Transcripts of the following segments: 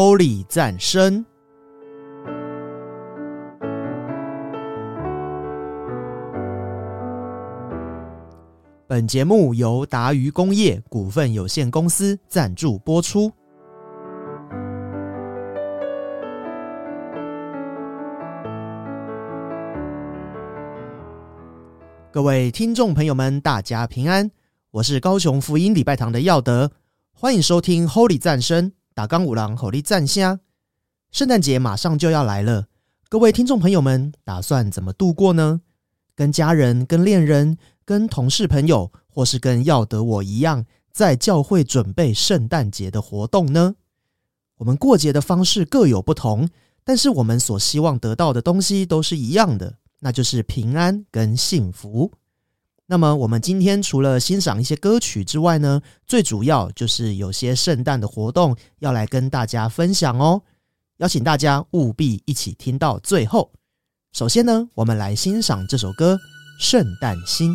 Holy 赞生。本节目由达渝工业股份有限公司赞助播出。各位听众朋友们，大家平安，我是高雄福音礼拜堂的耀德，欢迎收听 Holy 赞声打钢五郎火力赞虾。圣诞节马上就要来了，各位听众朋友们打算怎么度过呢？跟家人、跟恋人、跟同事朋友，或是跟要得我一样，在教会准备圣诞节的活动呢？我们过节的方式各有不同，但是我们所希望得到的东西都是一样的。那就是平安跟幸福。那么，我们今天除了欣赏一些歌曲之外呢，最主要就是有些圣诞的活动要来跟大家分享哦。邀请大家务必一起听到最后。首先呢，我们来欣赏这首歌《圣诞星》。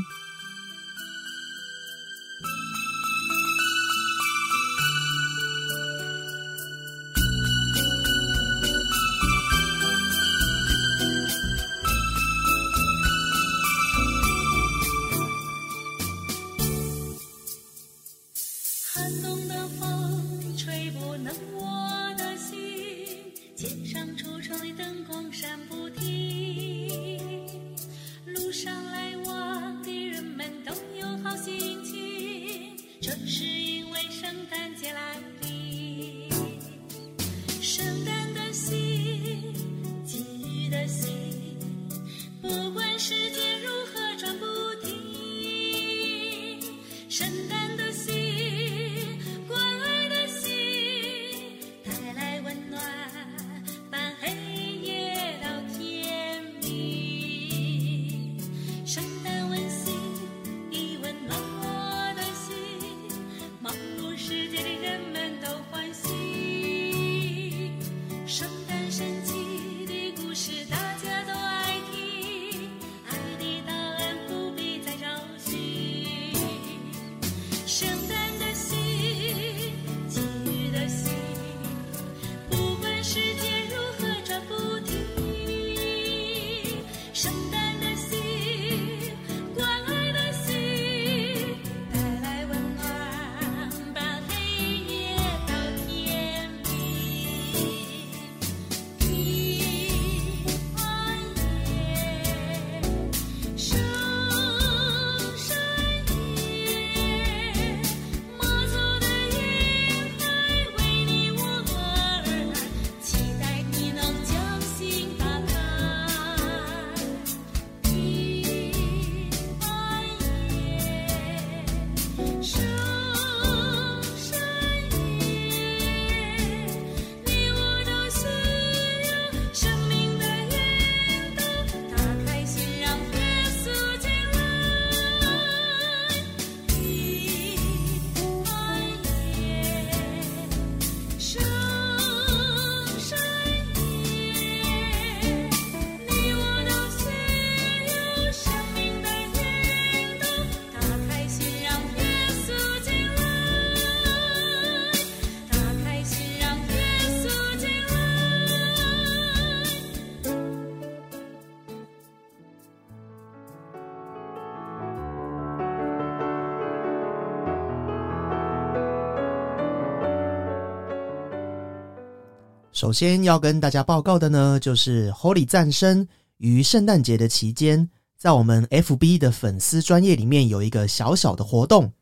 首先要跟大家报告的呢，就是 Holy 战生于圣诞节的期间，在我们 FB 的粉丝专业里面有一个小小的活动，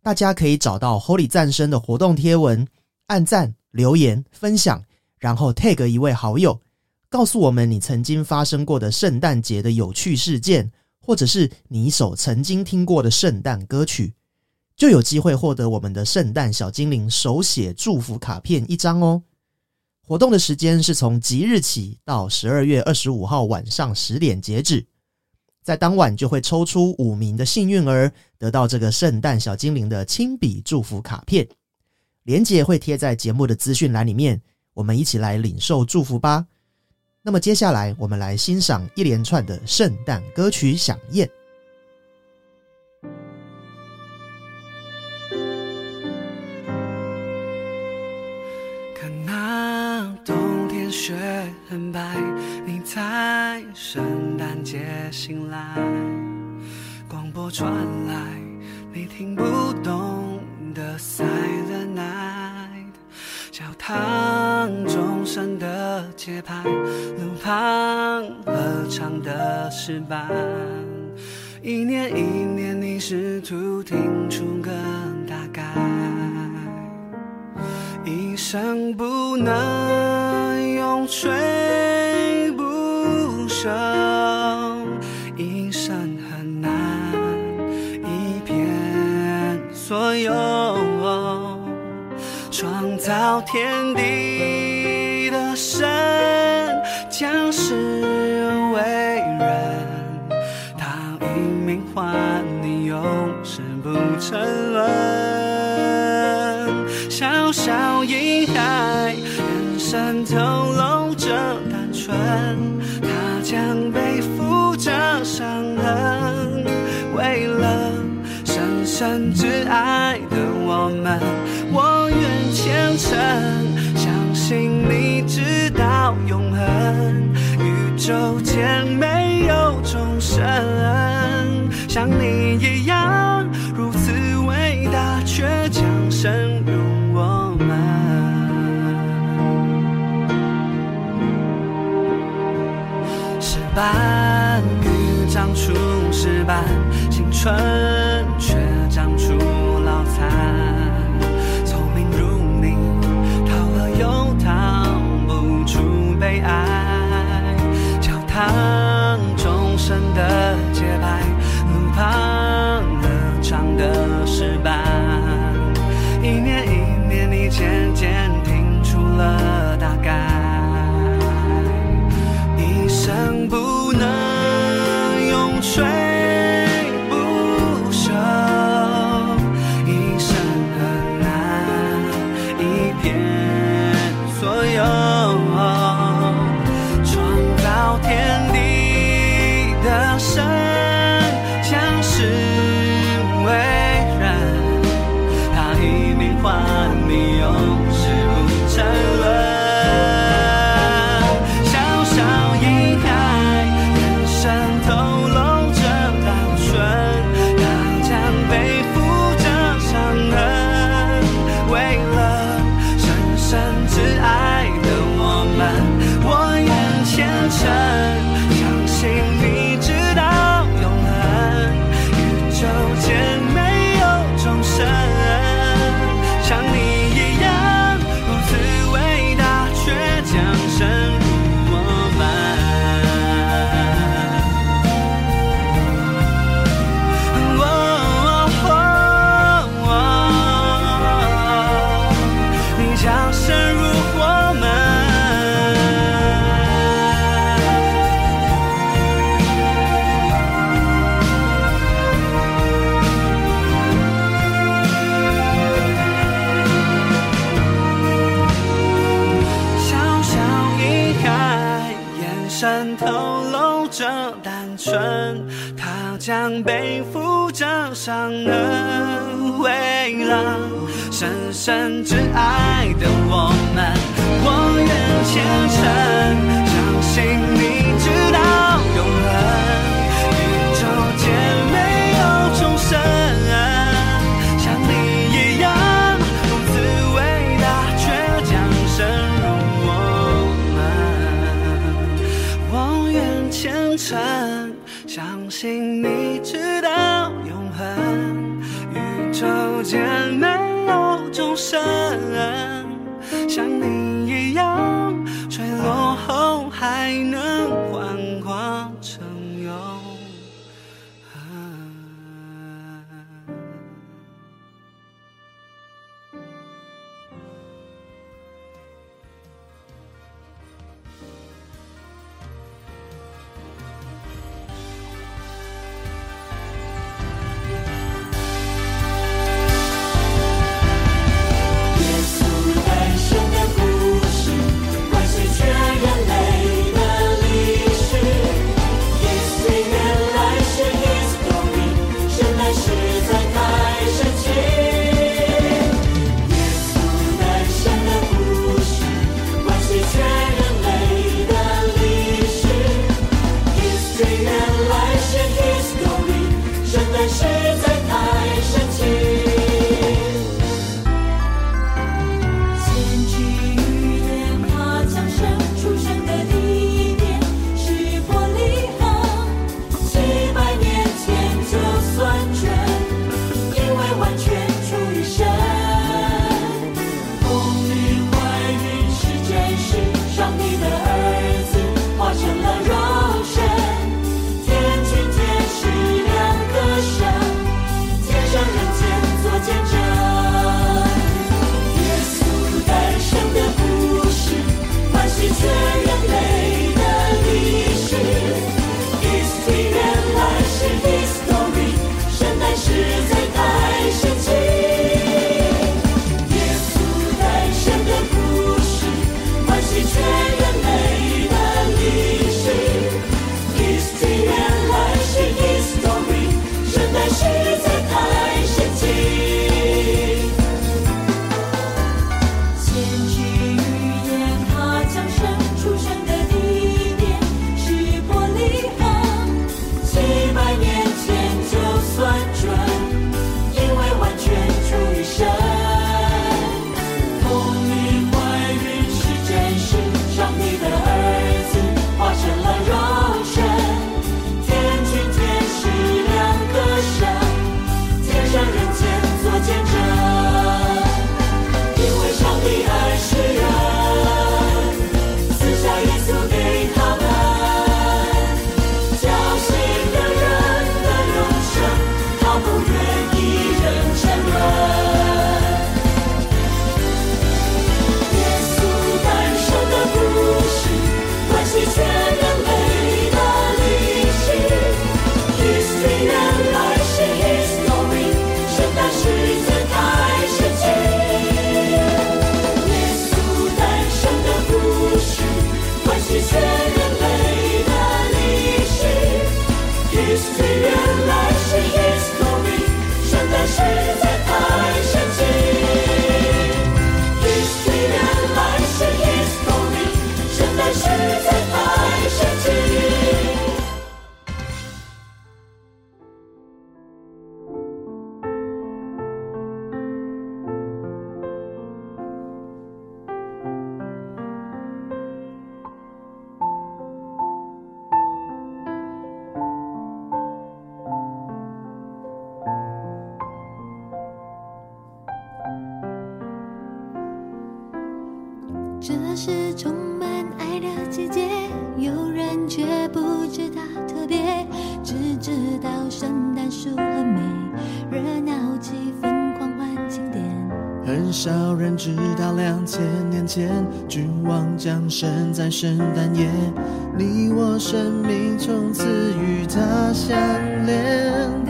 大家可以找到 Holy 战生的活动贴文，按赞、留言、分享，然后 tag 一位好友，告诉我们你曾经发生过的圣诞节的有趣事件，或者是你所曾经听过的圣诞歌曲，就有机会获得我们的圣诞小精灵手写祝福卡片一张哦。活动的时间是从即日起到十二月二十五号晚上十点截止，在当晚就会抽出五名的幸运儿，得到这个圣诞小精灵的亲笔祝福卡片。链接会贴在节目的资讯栏里面，我们一起来领受祝福吧。那么接下来，我们来欣赏一连串的圣诞歌曲响宴。雪很白，你在圣诞节醒来，广播传来你听不懂的 Silent Night，教堂钟声的节拍，路旁合唱的诗班，一年一年你试图听出个大概。一生不能风吹不朽，一生很难一片所有。创造天地的神，将是为人，他以命换你永世不沉他将背负着伤痕，为了深深挚爱的我们，我愿虔诚，相信你知道永恒，宇宙间没有众生像你伴雨长出石斑，青春背负着伤痕，为了深深挚爱的我们，我愿虔诚，这是充满爱的季节有人却不知道特别只知道圣诞树很美。热闹气氛狂欢庆典很少人知道两千年前君王降生在圣诞夜你我生命从此与他相连。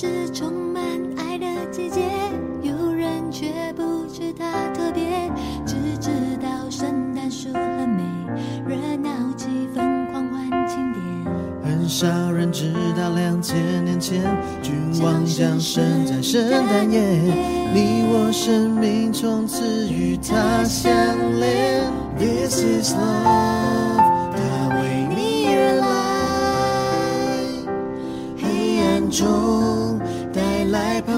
是充满爱的季节，有人却不知它特别，只知道圣诞树很美，热闹气氛狂欢庆典。很少人知道，两千年前君王降生在圣诞夜，你我生命从此与他相连。This is love，来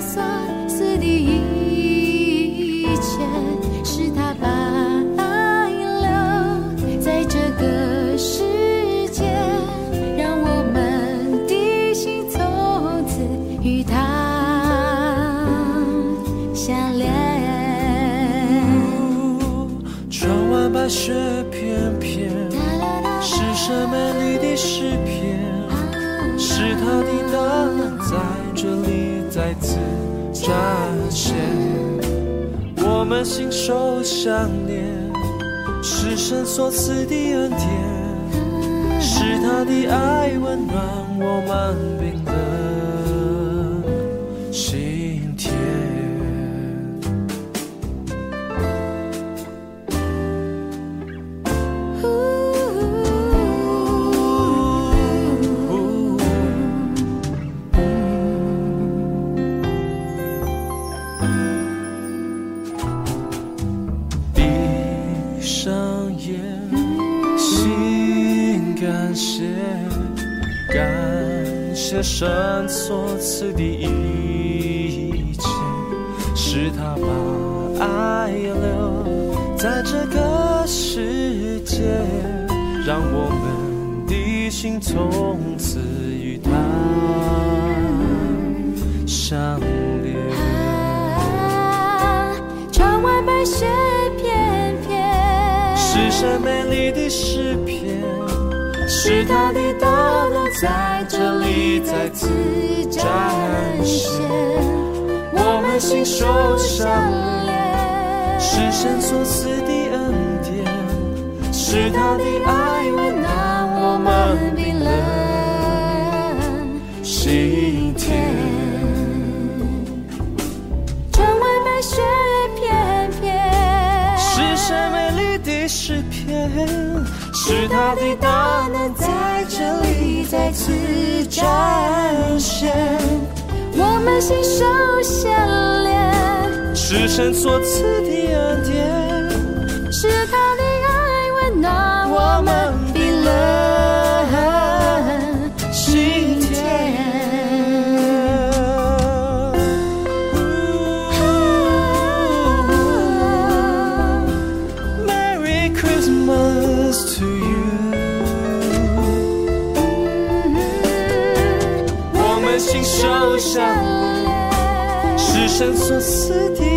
神们心手相连，是神所赐的恩典，是他的爱温暖我们感谢，感谢神所赐的一切，是他把爱留在这个世界，让我们的心从此与他相连。窗外白雪片片，是谁美丽的诗篇。是他的道路在这里再次展现，我们心手相连，是神所赐的恩典，是他的爱温暖我们。是他的大能在这里再次展现？我们心手相连是神所赐的恩典。穿梭四地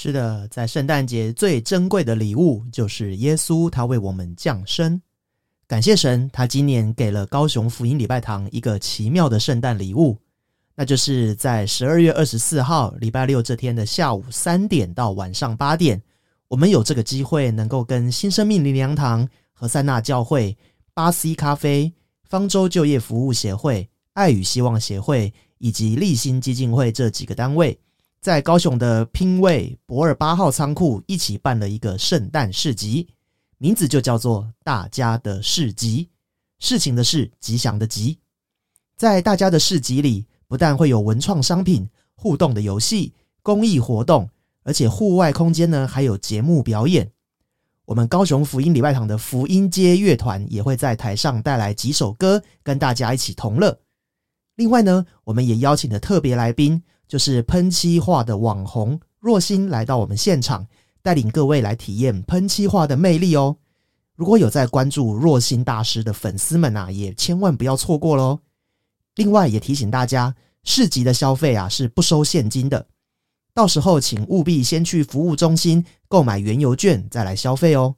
是的，在圣诞节最珍贵的礼物就是耶稣，他为我们降生。感谢神，他今年给了高雄福音礼拜堂一个奇妙的圣诞礼物，那就是在十二月二十四号礼拜六这天的下午三点到晚上八点，我们有这个机会能够跟新生命灵粮堂、和塞纳教会、巴 C 咖啡、方舟就业服务协会、爱与希望协会以及立新基金会这几个单位。在高雄的拼位博尔八号仓库一起办了一个圣诞市集，名字就叫做“大家的市集”，事情的事，吉祥的吉。在大家的市集里，不但会有文创商品、互动的游戏、公益活动，而且户外空间呢还有节目表演。我们高雄福音礼拜堂的福音街乐团也会在台上带来几首歌，跟大家一起同乐。另外呢，我们也邀请了特别来宾。就是喷漆画的网红若心来到我们现场，带领各位来体验喷漆画的魅力哦。如果有在关注若心大师的粉丝们啊，也千万不要错过喽。另外也提醒大家，市集的消费啊是不收现金的，到时候请务必先去服务中心购买原油券再来消费哦。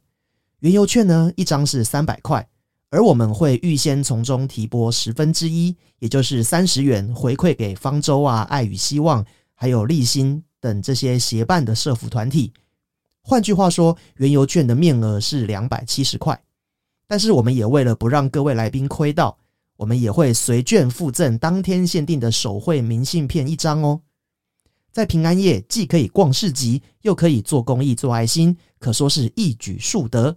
原油券呢，一张是三百块。而我们会预先从中提拨十分之一，也就是三十元回馈给方舟啊、爱与希望，还有立新等这些协办的社服团体。换句话说，原油券的面额是两百七十块。但是我们也为了不让各位来宾亏到，我们也会随券附赠当天限定的手绘明信片一张哦。在平安夜，既可以逛市集，又可以做公益、做爱心，可说是一举数得。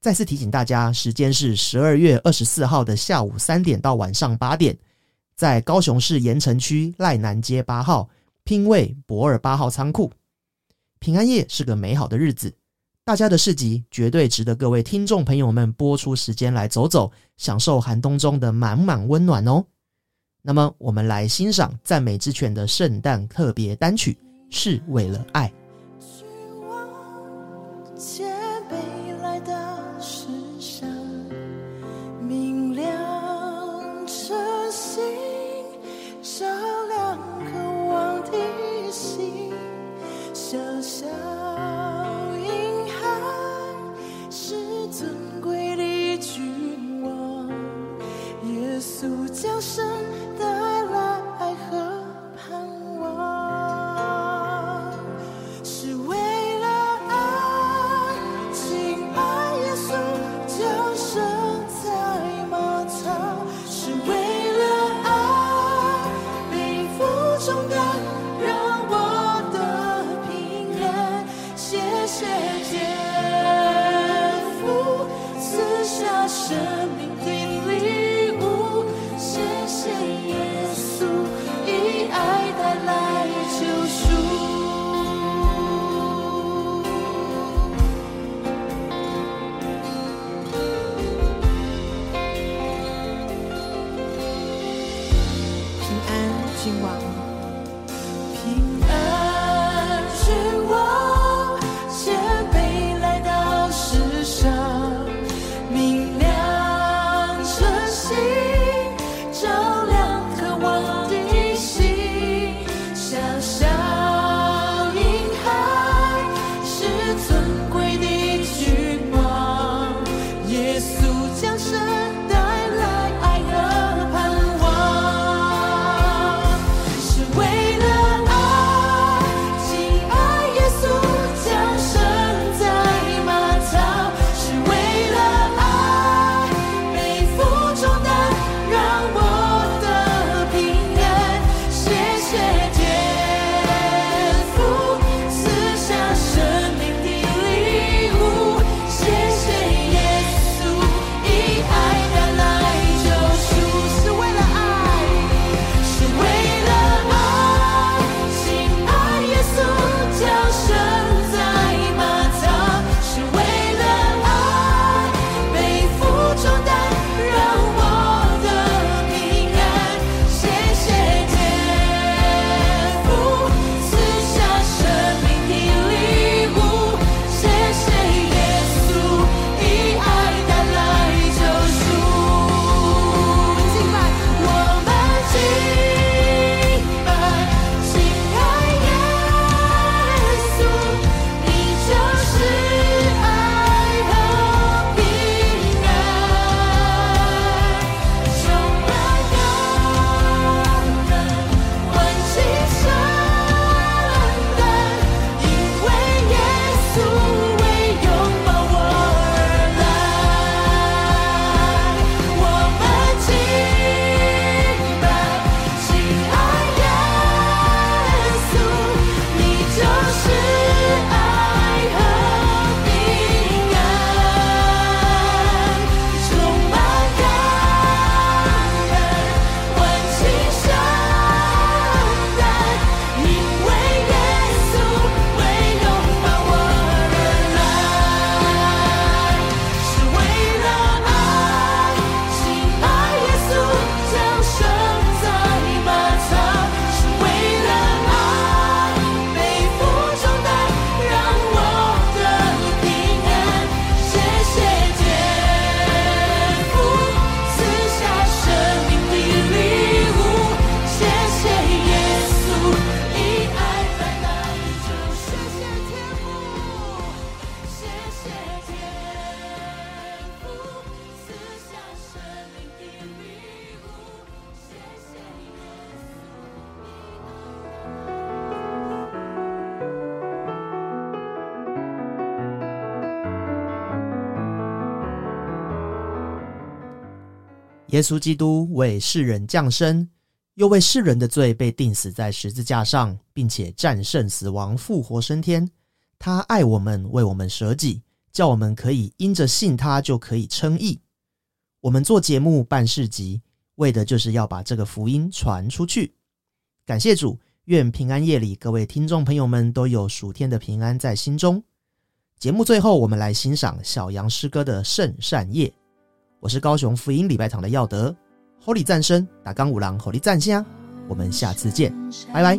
再次提醒大家，时间是十二月二十四号的下午三点到晚上八点，在高雄市盐城区赖南街八号拼位博尔八号仓库。平安夜是个美好的日子，大家的市集绝对值得各位听众朋友们播出时间来走走，享受寒冬中的满满温暖哦。那么，我们来欣赏赞美之泉的圣诞特别单曲，是为了爱。耶稣基督为世人降生，又为世人的罪被钉死在十字架上，并且战胜死亡，复活升天。他爱我们，为我们舍己，叫我们可以因着信他就可以称义。我们做节目办事集，为的就是要把这个福音传出去。感谢主，愿平安夜里各位听众朋友们都有属天的平安在心中。节目最后，我们来欣赏小杨诗歌的《圣善夜》。我是高雄福音礼拜堂的耀德，Holy 赞声打刚五郎，Holy 赞香。我们下次见，拜拜。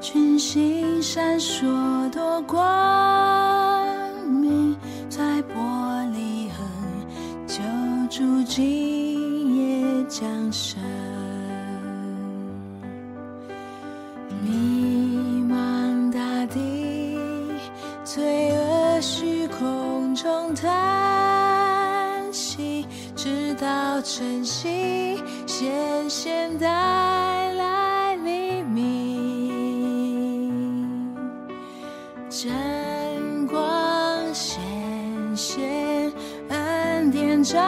群星闪烁多光明，在玻璃横救主今夜降生。迷茫大地，罪恶虚空中晨曦显现带来黎明。晨光显现，暗点照